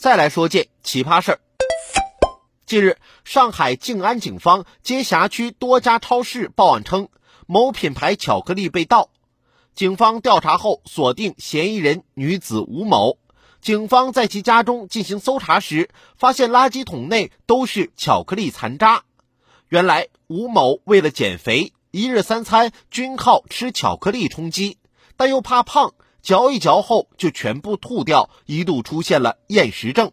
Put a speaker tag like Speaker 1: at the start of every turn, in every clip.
Speaker 1: 再来说件奇葩事儿。近日，上海静安警方接辖区多家超市报案称，某品牌巧克力被盗。警方调查后锁定嫌疑人女子吴某。警方在其家中进行搜查时，发现垃圾桶内都是巧克力残渣。原来，吴某为了减肥，一日三餐均靠吃巧克力充饥，但又怕胖，嚼一嚼后就全部吐掉，一度出现了厌食症。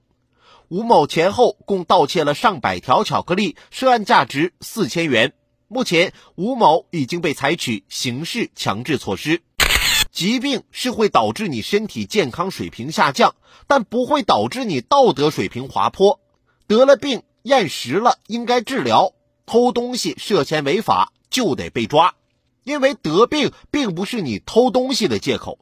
Speaker 1: 吴某前后共盗窃了上百条巧克力，涉案价值四千元。目前，吴某已经被采取刑事强制措施。疾病是会导致你身体健康水平下降，但不会导致你道德水平滑坡。得了病厌食了，应该治疗；偷东西涉嫌违法，就得被抓。因为得病并不是你偷东西的借口。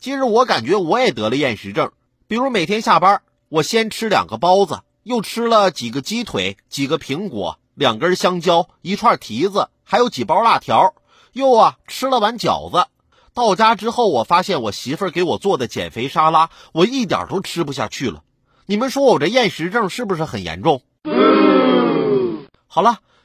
Speaker 1: 其实我感觉我也得了厌食症。比如每天下班，我先吃两个包子，又吃了几个鸡腿、几个苹果、两根香蕉、一串提子，还有几包辣条，又啊吃了碗饺子。到家之后，我发现我媳妇儿给我做的减肥沙拉，我一点都吃不下去了。你们说我这厌食症是不是很严重？好了。